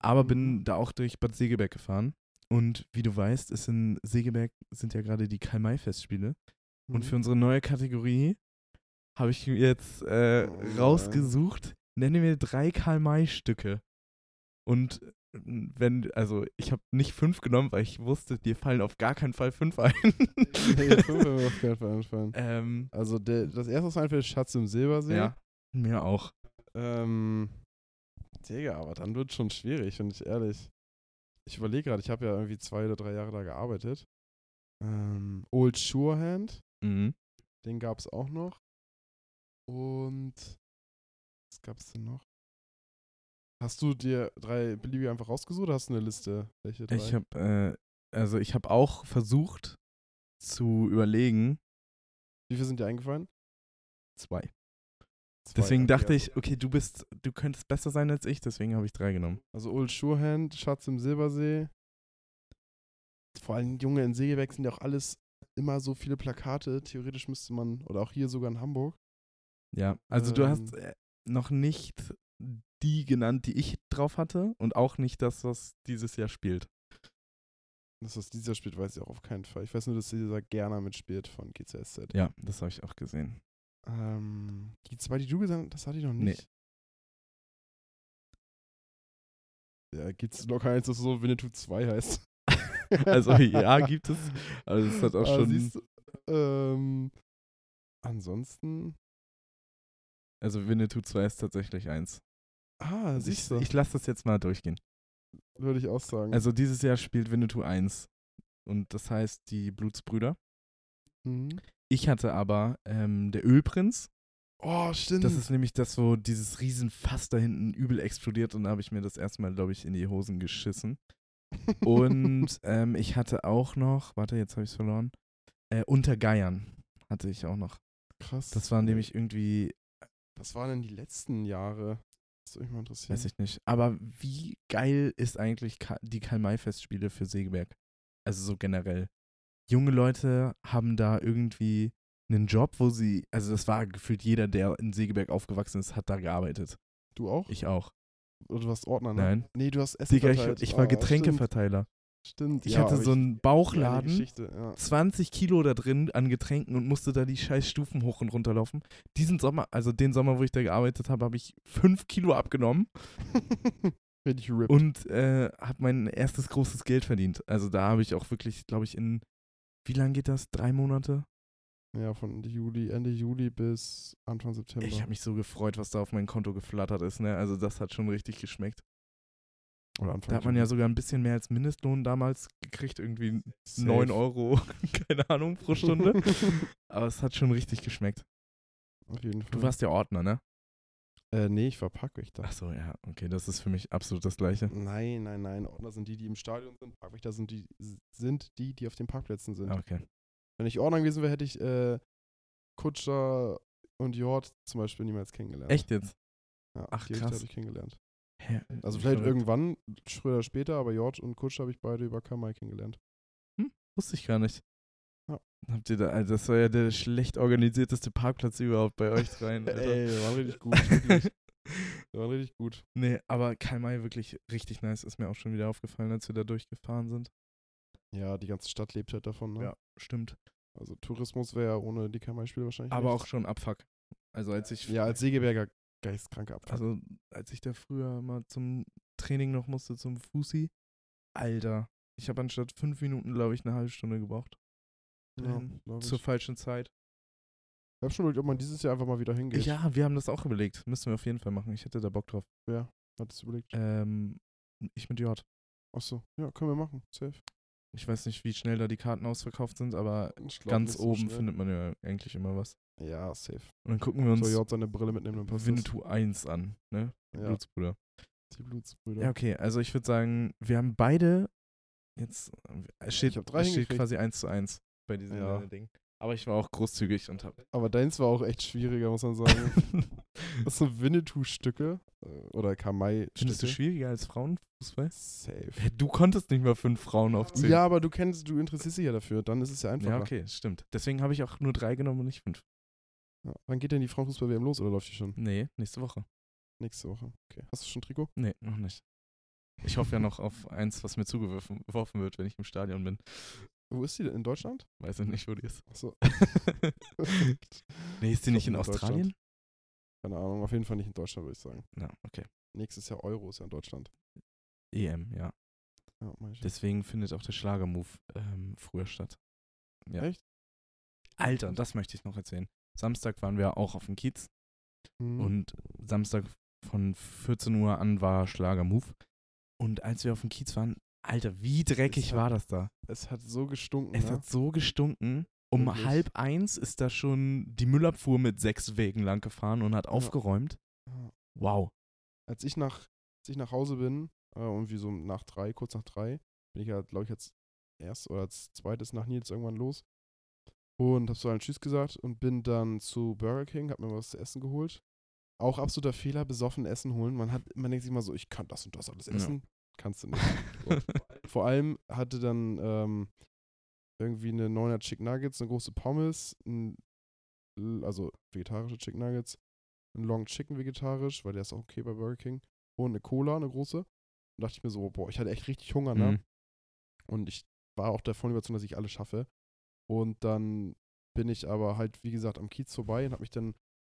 aber bin Mhm. da auch durch Bad Segeberg gefahren. Und wie du weißt, ist in Segeberg sind ja gerade die Karl-May-Festspiele. Und Mhm. für unsere neue Kategorie habe ich jetzt äh, Oh rausgesucht, nenne mir drei Karl-May-Stücke. Und wenn, also ich habe nicht fünf genommen, weil ich wusste, dir fallen auf gar keinen Fall fünf ein. Nee, fünf auf keinen Fall einfallen. ähm, Also der, das erste, was einfällt, ist Schatz im Silbersee. ja, Mir auch. Ähm, Digga, aber dann wird schon schwierig, finde ich ehrlich. Ich überlege gerade, ich habe ja irgendwie zwei oder drei Jahre da gearbeitet. Ähm, Old Surehand, Mhm. den gab es auch noch. Und was gab es denn noch? Hast du dir drei beliebige einfach rausgesucht oder hast du eine Liste? Welche drei? Ich habe, äh, also ich habe auch versucht zu überlegen, Wie viele sind dir eingefallen? zwei. Zwei, Deswegen dachte also- ich, okay, du bist, du könntest besser sein als ich, deswegen habe ich drei genommen. Also Old Surehand, Schatz im Silbersee. Vor allem Junge in Segeberg sind ja auch alles immer so viele Plakate. Theoretisch müsste man, oder auch hier sogar in Hamburg. Ja, also du hast Ähm. äh, noch nicht die genannt, die ich drauf hatte und auch nicht das, was dieses Jahr spielt. Das dieser spielt, weiß ich auch auf keinen Fall. Ich weiß nur, dass dieser Gerner mitspielt von GCSZ. Ja, das habe ich auch gesehen. Ähm, die zwei, die du gesagt hast, das hatte ich noch Nee. nicht. Ja, gibt's locker eins, das so Winnetou 2 heißt. Also ja, gibt es. Also es hat auch Ah, schon. siehst ähm, ansonsten. Also Winnetou 2 ist tatsächlich eins. Ah, siehst ich du. ich lasse das jetzt mal durchgehen. Würde ich auch sagen. Also dieses Jahr spielt Winnetou 1. Und das heißt die Blutsbrüder. Mhm. Ich hatte aber ähm, der Ölprinz. Oh, stimmt. Das ist nämlich das, wo dieses Riesenfass da hinten übel explodiert und da habe ich mir das erstmal, glaube ich, in die Hosen geschissen. Und ähm, ich hatte auch noch, warte, jetzt habe ich es verloren, äh, unter Geiern hatte ich auch noch. krass. Das waren nämlich irgendwie, Was waren denn die letzten Jahre? Das würde mich mal interessieren. weiß ich nicht. Aber wie geil ist eigentlich die Karl-May-Festspiele für Segeberg? Also so generell. Junge Leute haben da irgendwie einen Job, wo sie, also das war gefühlt jeder, der in Segeberg aufgewachsen ist, hat da gearbeitet. Du auch? Ich auch. Oder du warst Ordner, ne? Nein. Nee, du hast Essen Digga, ich, verteilt. ich war Ah, Getränkeverteiler. Stimmt. Ich ja, hatte so ich- einen Bauchladen, ja. 20 Kilo da drin an Getränken und musste da die scheiß Stufen hoch und runter laufen. Diesen Sommer, also den Sommer, wo ich da gearbeitet habe, habe ich 5 Kilo abgenommen Richtig ripped. und äh, habe mein erstes großes Geld verdient. Also da habe ich auch wirklich, glaube ich, in, wie lange geht das? Drei Monate? ja, von Ende Juli, Ende Juli bis Anfang September. Ich habe mich so gefreut, was da auf mein Konto geflattert ist. Ne? Also das hat schon richtig geschmeckt. Oder Anfang Da hat man ja sogar ein bisschen mehr als Mindestlohn damals gekriegt, irgendwie Safe. 9 Euro, keine Ahnung, pro Stunde. Aber es hat schon richtig geschmeckt. Auf jeden Fall. Du warst ja Ordner, ne? Äh, nee, ich war Parkwächter. Ach so, ja, okay, das ist für mich absolut das Gleiche. Nein, nein, nein. Ordner sind die, die im Stadion sind. Parkwächter sind die, sind die, die auf den Parkplätzen sind. Okay. Wenn ich Ordner gewesen wäre, hätte ich äh, Kutscher und Jord zum Beispiel niemals kennengelernt. Echt jetzt? Ja, Ach, die krass. habe ich kennengelernt. Also vielleicht verrückt. irgendwann, früher oder später, aber Jord und Kutscher habe ich beide über Kamai kennengelernt. Wusste ich gar nicht. Ja. Habt ihr da, also das war ja der schlecht organisierteste Parkplatz überhaupt bei euch dreien. Alter. Ey, wir waren richtig gut, wirklich. Wir waren richtig gut. nee, aber Karl May wirklich richtig nice. Ist mir auch schon wieder aufgefallen, als wir da durchgefahren sind. Ja, die ganze Stadt lebt halt davon. Ne? Ja, stimmt. Also Tourismus wäre ja ohne die Kamai-Spiele wahrscheinlich Aber auch nichts. schon Abfuck. Also als ich Ja, als Segeberger geistkranke Abfahrt. Also, als ich da früher mal zum Training noch musste, zum Fusi, Alter, ich habe anstatt fünf Minuten, glaube ich, eine halbe Stunde gebraucht. ja, Zur ich. falschen Zeit. Ich habe schon überlegt, ob man dieses Jahr einfach mal wieder hingeht. Ja, wir haben das auch überlegt. Müssen wir auf jeden Fall machen. Ich hätte da Bock drauf. Hattest du überlegt? Ähm, ich mit J. Achso, ja, können wir machen. Safe. Ich weiß nicht, wie schnell da die Karten ausverkauft sind, aber glaub ganz so oben schnell. findet man ja eigentlich immer was. Ja, safe. Und dann gucken wir uns Jord seine Brille mitnehmen, dann passt das. Winnetou 1 an, ne? Ja, Blutsbruder. die Blutsbrüder. Ja, okay. Also ich würde sagen, wir haben beide jetzt es steht, Ich hab drei es steht quasi 1 zu 1 bei diesem Ja. äh, Ding. Aber ich war auch großzügig und habe Aber deins war auch echt schwieriger, muss man sagen. das sind Winnetou-Stücke äh, oder Kamai-Stücke. Findest du schwieriger als Frauenfußball? Safe. Du konntest nicht mal fünf Frauen aufzählen. Ja, aber du kennst, du interessierst dich ja dafür, dann ist es ja einfacher. Ja, okay, stimmt. Deswegen habe ich auch nur drei genommen und nicht fünf. Ja. Wann geht denn die Frauenfußball-WM los oder läuft die schon? Nee, nächste Woche. Nächste Woche. Okay. Hast du schon ein Trikot? Nee, noch nicht. Ich hoffe ja noch auf eins, was mir zugeworfen geworfen wird, wenn ich im Stadion bin. Wo ist die denn? In Deutschland? Weiß ich nicht, wo die ist. Achso. nee, ist die Ich nicht in in Australien? Keine Ahnung, auf jeden Fall nicht in Deutschland, würde ich sagen. Na, okay. Nächstes Jahr Euro ist ja in Deutschland. EM, ja. Ja. Deswegen findet auch der Schlagermove ähm, früher statt. Ja. Echt? Alter, das möchte ich noch erzählen. Samstag waren wir auch auf dem Kiez. Mhm. Und Samstag von 14 Uhr an war Schlager-Move. Und als wir auf dem Kiez waren, Alter, wie dreckig hat- war das da? es hat so gestunken. Es ne? hat so gestunken. Um Wirklich. halb eins ist da schon die Müllabfuhr mit sechs Wegen lang gefahren und hat aufgeräumt. Ja. Wow. als ich nach, als ich nach Hause bin, äh, irgendwie so nach drei, kurz nach drei, bin ich ja, glaube ich, als erst oder als zweites nach Nils irgendwann los. Und hab so einen Tschüss gesagt und bin dann zu Burger King, hab mir was zu essen geholt. Auch absoluter Fehler, besoffen Essen holen. Man hat, man denkt sich immer so, ich kann das und das alles Ja. essen. Kannst du nicht. Vor allem hatte dann ähm, irgendwie eine 9er Chicken Nuggets, eine große Pommes, ein, also vegetarische Chicken Nuggets, ein Long Chicken vegetarisch, weil der ist auch okay bei Burger King, und eine Cola, eine große. Und dachte ich mir so, boah, ich hatte echt richtig Hunger, ne? Mhm. Und ich war auch davon überzeugt, dass ich alles schaffe. Und dann bin ich aber halt, wie gesagt, am Kiez vorbei und habe mich dann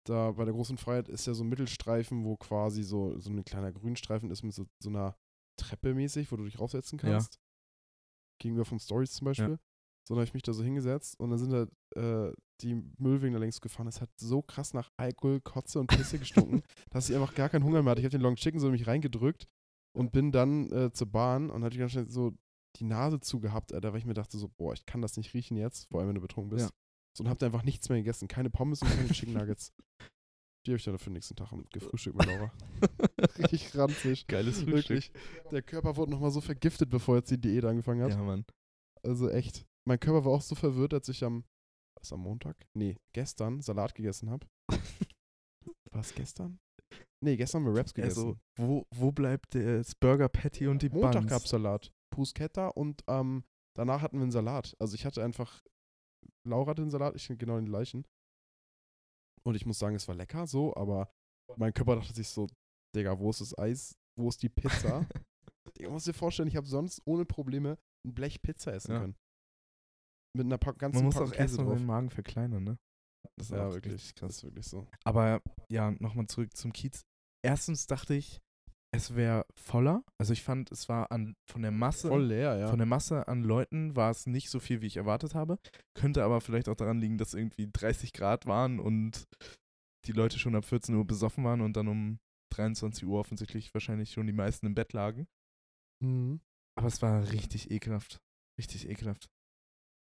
da bei der großen Freiheit ist ja so ein Mittelstreifen, wo quasi so, so ein kleiner Grünstreifen ist mit so, so einer Treppe mäßig, wo du dich raufsetzen Ja. kannst. Gegenüber von Stories zum Beispiel. So, dann habe ich mich da so hingesetzt und dann sind da äh, die Müllwegen da längst gefahren. Es hat so krass nach Alkohol, Kotze und Pisse gestunken, dass ich einfach gar keinen Hunger mehr hatte. Ich habe den Long Chicken so in mich reingedrückt und bin dann äh, zur Bahn und hatte ganz schnell so die Nase zugehabt, Alter, weil ich mir dachte so, boah, ich kann das nicht riechen jetzt, vor allem wenn du betrunken bist. Ja. So, und hab da einfach nichts mehr gegessen. Keine Pommes und keine Chicken Nuggets. Die habe ich dann für den nächsten Tag gefrühstückt mit Laura. Richtig ranzig. Geiles Wirklich. Der Körper wurde nochmal so vergiftet, bevor jetzt die Diät angefangen hat. Ja, Mann. Also echt. Mein Körper war auch so verwirrt, als ich am, was am Montag? Nee, gestern Salat gegessen habe. Was gestern? Nee, gestern haben wir Raps gegessen. Also, wo, wo bleibt das Burger Patty und die Montag Buns? gab es Salat. Bruschetta und ähm, danach hatten wir einen Salat. Also ich hatte einfach, Laura hatte den Salat, ich genau den gleichen. Und ich muss sagen, es war lecker so, aber mein Körper dachte sich so, Digga, wo ist das Eis? Wo ist die Pizza? Digga, musst dir vorstellen, ich habe sonst ohne Probleme ein Blech Pizza essen Ja. können. Mit einer Pack ganzen Man muss Packung auch Käse erstmal drauf. den Magen verkleinern, ne? Das ist Ja, wirklich. Das ist wirklich so. Aber ja, nochmal zurück zum Kiez. Erstens dachte ich, es wäre voller. Also ich fand, es war an von der Masse, Voll leer, ja. von der Masse an Leuten war es nicht so viel, wie ich erwartet habe. Könnte aber vielleicht auch daran liegen, dass irgendwie 30 Grad waren und die Leute schon ab 14 Uhr besoffen waren und dann um 23 Uhr offensichtlich wahrscheinlich schon die meisten im Bett lagen. Mhm. Aber es war richtig ekelhaft. Richtig ekelhaft.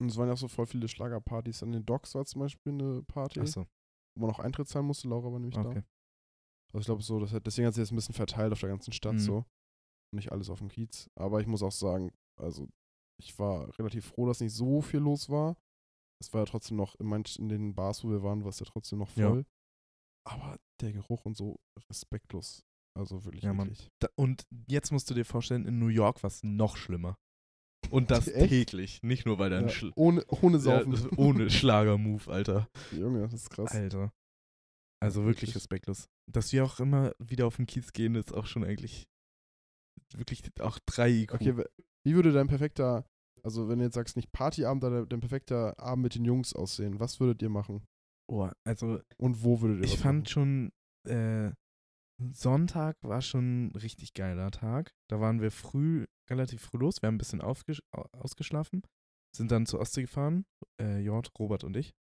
Und es waren ja auch so voll viele Schlagerpartys. An den Docks war zum Beispiel eine Party, Achso, wo man auch Eintritt zahlen musste. Laura war nämlich da. okay. Also ich glaube so, das hat, deswegen hat sich das ein bisschen verteilt auf der ganzen Stadt Mhm. so. Nicht alles auf dem Kiez. Aber ich muss auch sagen, also ich war relativ froh, dass nicht so viel los war. Es war ja trotzdem noch, in, manch, in den Bars, wo wir waren, war es ja trotzdem noch Ja. voll. Aber der Geruch und so respektlos. Also wirklich Ja, eklig. Da, und jetzt musst du dir vorstellen, in New York war es noch schlimmer. Und das täglich. Nicht nur, weil da ein Ja, ohne, ohne ja, Saufen. das- ohne Schlager-Move, Alter. Junge, das ist krass. Alter. Also wirklich respektlos. Dass wir auch immer wieder auf den Kiez gehen, ist auch schon eigentlich wirklich auch drei IQ. Okay, wie würde dein perfekter, also wenn du jetzt sagst, nicht Partyabend, aber dein perfekter Abend mit den Jungs aussehen? Was würdet ihr machen? oh, also Und wo würdet ihr ich fand machen? schon, äh, Sonntag war schon ein richtig geiler Tag. Da waren wir früh, relativ früh los. Wir haben ein bisschen ausgeschlafen, sind dann zur Ostsee gefahren, äh, Jord, Robert und ich.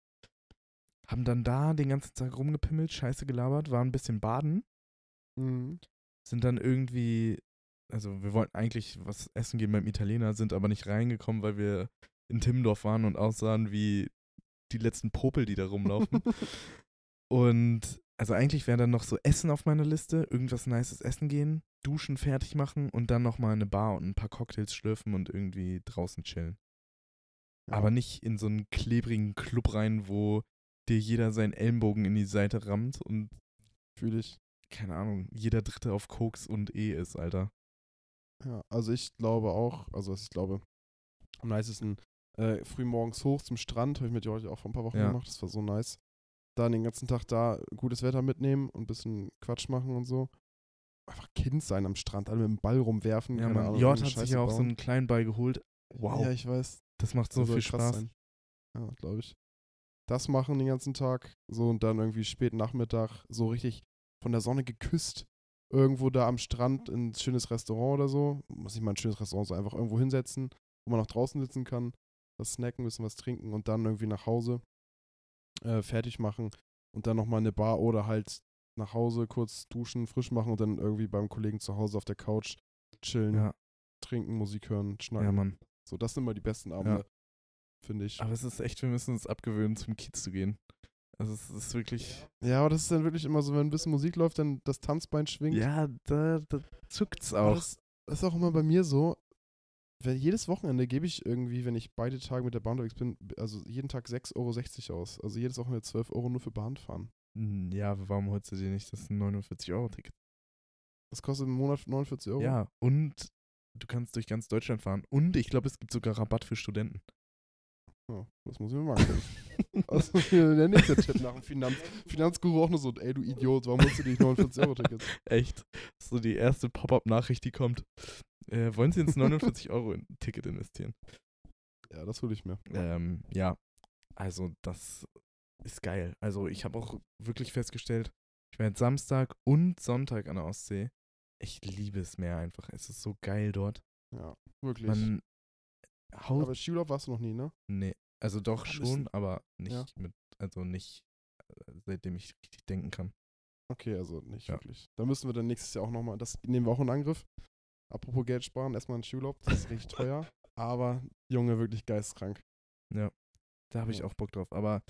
Haben dann da den ganzen Tag rumgepimmelt, scheiße gelabert, waren ein bisschen baden, Mhm. sind dann irgendwie, also wir wollten eigentlich was essen gehen beim Italiener, sind aber nicht reingekommen, weil wir in Timmendorf waren und aussahen wie die letzten Popel, die da rumlaufen. und also eigentlich wäre dann noch so Essen auf meiner Liste, irgendwas Nices essen gehen, duschen, fertig machen und dann nochmal eine Bar und ein paar Cocktails schlürfen und irgendwie draußen chillen. Ja. Aber nicht in so einen klebrigen Club rein, wo dir jeder seinen Ellenbogen in die Seite rammt und Fühle ich. keine Ahnung, jeder Dritte auf Koks und E ist, Alter. Ja, also ich glaube auch, also ich glaube, am nicesten äh, früh morgens hoch zum Strand, habe ich mit euch auch vor ein paar Wochen Ja. gemacht, das war so nice. Dann den ganzen Tag da gutes Wetter mitnehmen und ein bisschen Quatsch machen und so. Einfach Kind sein am Strand, alle mit dem Ball rumwerfen. Ja, man, Ahnung, irgendeine hat sich Scheiße ja auch so bauen. einen kleinen Ball geholt. Wow, Ja, ich weiß. das macht so Das soll viel Spaß. sein. Ja, glaube ich. Das machen den ganzen Tag, so und dann irgendwie spät Nachmittag so richtig von der Sonne geküsst. Irgendwo da am Strand in ein schönes Restaurant oder so. Muss nicht mal ein schönes Restaurant sein, einfach irgendwo hinsetzen, wo man noch draußen sitzen kann, was snacken, ein bisschen was trinken und dann irgendwie nach Hause äh, fertig machen und dann nochmal eine Bar oder halt nach Hause, kurz duschen, frisch machen und dann irgendwie beim Kollegen zu Hause auf der Couch chillen, Ja, trinken, Musik hören, schnacken. ja, Mann. So, das sind immer die besten Abende, finde ich. Aber es ist echt, wir müssen uns abgewöhnen, zum Kiez zu gehen. Also es ist wirklich. Ja, aber das ist dann wirklich immer so, wenn ein bisschen Musik läuft, dann das Tanzbein schwingt. Ja, da, da zuckt's auch. Das, das ist auch immer bei mir so. Wenn, jedes Wochenende gebe ich irgendwie, wenn ich beide Tage mit der Bahn unterwegs bin, also jeden Tag 6,60 Euro aus. Also jedes Wochenende 12 Euro nur für Bahnfahren. Hm, Ja, warum holst du dir nicht das 49-Euro-Ticket? Das kostet im Monat 49 Euro. Ja, und du kannst durch ganz Deutschland fahren. Und ich glaube, es gibt sogar Rabatt für Studenten. Ja, das muss ich mir mal angucken. das ist der nächste Tipp nach dem Finanz Finanzguru auch nur so, ey du Idiot, warum holst du dich 49 Euro Tickets? Echt? So die erste Pop-Up-Nachricht, die kommt. Äh, wollen Sie ins 49-Euro-Ticket investieren? Ja, das hole ich mir. Ähm, ja, also das ist geil. Also ich habe auch wirklich festgestellt, ich war jetzt Samstag und Sonntag an der Ostsee. Ich liebe es Meer einfach. Es ist so geil dort. Ja, wirklich. Man haut. Aber Skiurlaub warst du noch nie, ne? nee, also doch schon, aber nicht Ja. mit, also nicht äh, seitdem ich richtig denken kann. Okay, also nicht Ja. wirklich. Da müssen wir dann nächstes Jahr auch nochmal, das nehmen wir auch in Angriff. Apropos Geld sparen, erstmal ein Skiurlaub, das ist richtig teuer. Aber Junge, wirklich geistkrank. Ja, da habe ich Ja. auch Bock drauf. Aber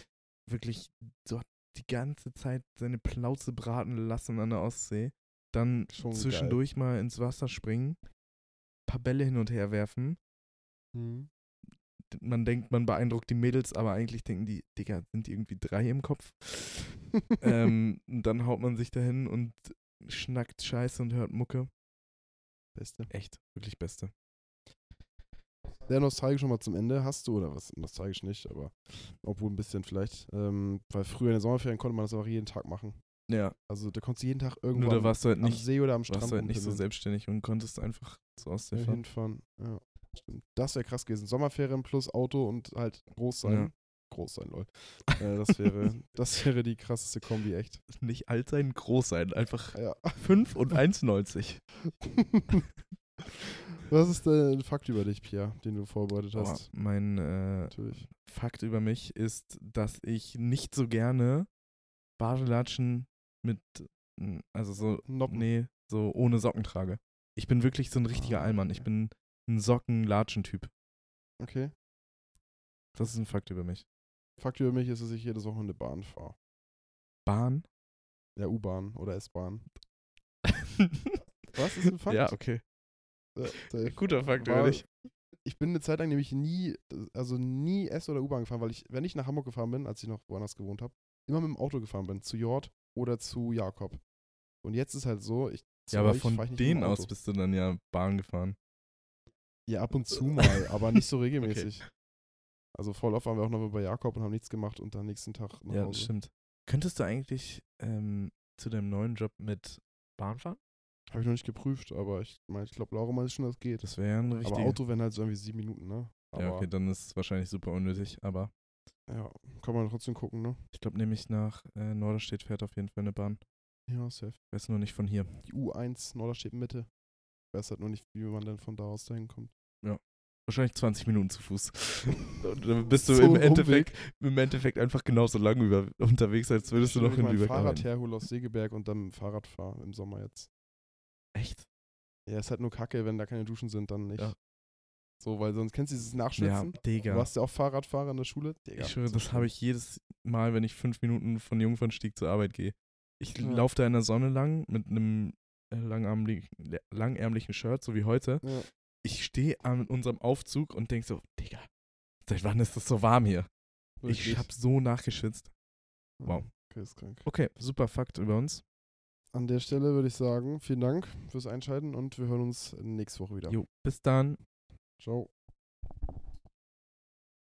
wirklich so die ganze Zeit seine Plauze braten lassen an der Ostsee. Dann Schon geil. zwischendurch mal ins Wasser springen, paar Bälle hin und her werfen. Mhm. Man denkt, man beeindruckt die Mädels, aber eigentlich denken die, Digga, sind die irgendwie drei im Kopf? ähm, und dann haut man sich dahin und schnackt Scheiße und hört Mucke. Beste. Echt, wirklich Beste. Sehr nostalgisch schon mal zum Ende. Hast du, oder was? Nostalgisch nicht, aber obwohl ein bisschen vielleicht. Ähm, weil früher in den Sommerferien konnte man das auch jeden Tag machen. Ja, Also da konntest du jeden Tag irgendwo nur da am, warst du halt am nicht, See oder am Strand warst du halt nicht so selbstständig und konntest einfach zur Ostsee fahren. hinfahren. Ja, stimmt. Das wäre krass gewesen. Sommerferien plus Auto und halt groß sein. Ja. Groß sein, lol. äh, das, wäre, das wäre die krasseste Kombi, echt. Nicht alt sein, groß sein. Einfach Ja. 5 und 1,90. Was ist der Fakt über dich, Pierre, den du vorbereitet hast? mein äh. Fakt über mich ist, dass ich nicht so gerne Badelatschen mit, mm, also so, Noppen. nee, so ohne Socken trage. Ich bin wirklich so ein richtiger Ah, Allmann. Ich bin ein Socken-Latschen-Typ. Okay. Das ist ein Fakt über mich. Fakt über mich ist, dass ich jedes Wochenende Bahn fahre. Bahn? Ja, U-Bahn oder S-Bahn. Was ist ein Fakt? Ja, okay. Äh, der Guter Fakt war- über dich. Ich bin eine Zeit lang nämlich nie, also nie S- oder U-Bahn gefahren, weil ich, wenn ich nach Hamburg gefahren bin, als ich noch woanders gewohnt habe, immer mit dem Auto gefahren bin, zu Jord oder zu Jakob. Und jetzt ist halt so, ich Ja, aber euch von denen aus bist du dann ja Bahn gefahren. Ja, ab und zu mal, aber nicht so regelmäßig. Also voll oft waren wir auch noch bei Jakob und haben nichts gemacht und dann nächsten Tag nach Ja, das Hause. stimmt. Könntest du eigentlich ähm, zu deinem neuen Job mit Bahn fahren? Habe ich noch nicht geprüft, aber ich meine, ich glaube, Laura meint schon, das geht. Das wäre ein richtiger. aber Auto wären halt so irgendwie sieben Minuten, ne? Aber ja, okay, dann ist es wahrscheinlich super unnötig. Aber ja, kann man trotzdem gucken, ne? ich glaube nämlich nach äh, Norderstedt fährt auf jeden Fall eine Bahn. Ja, safe. Weiß nur nicht von hier. Die U1 Norderstedt Mitte. Ich weiß halt nur nicht, wie man dann von da aus dahin kommt. Wahrscheinlich 20 Minuten zu Fuß. Dann bist du So im Endeffekt, im Endeffekt einfach genauso lang über, unterwegs, als würdest du Stimmt, noch ich in Lübeck Fahrrad arbeiten. herhole aus Segeberg und dann Fahrrad fahre im Sommer jetzt. Echt? Ja, ist halt nur kacke, wenn da keine Duschen sind, dann nicht. Ja. So, weil sonst kennst du dieses Ja, Nachschwitzen. Digga. Du warst ja auch Fahrradfahrer in der Schule. Digga, Ich schwöre, das habe ich jedes Mal, wenn ich fünf Minuten von Jungfernstieg zur Arbeit gehe. Ich Ja. laufe da in der Sonne lang mit einem langärmlichen, langärmlichen Shirt, so wie heute. Ja. Ich stehe an unserem Aufzug und denke so, Digga, seit wann ist das so warm hier? Ich Wirklich. hab so nachgeschwitzt. wow. Okay, ist krank. Okay, super Fakt über uns. An der Stelle würde ich sagen, vielen Dank fürs Einschalten und wir hören uns nächste Woche wieder. Jo, bis dann. Ciao.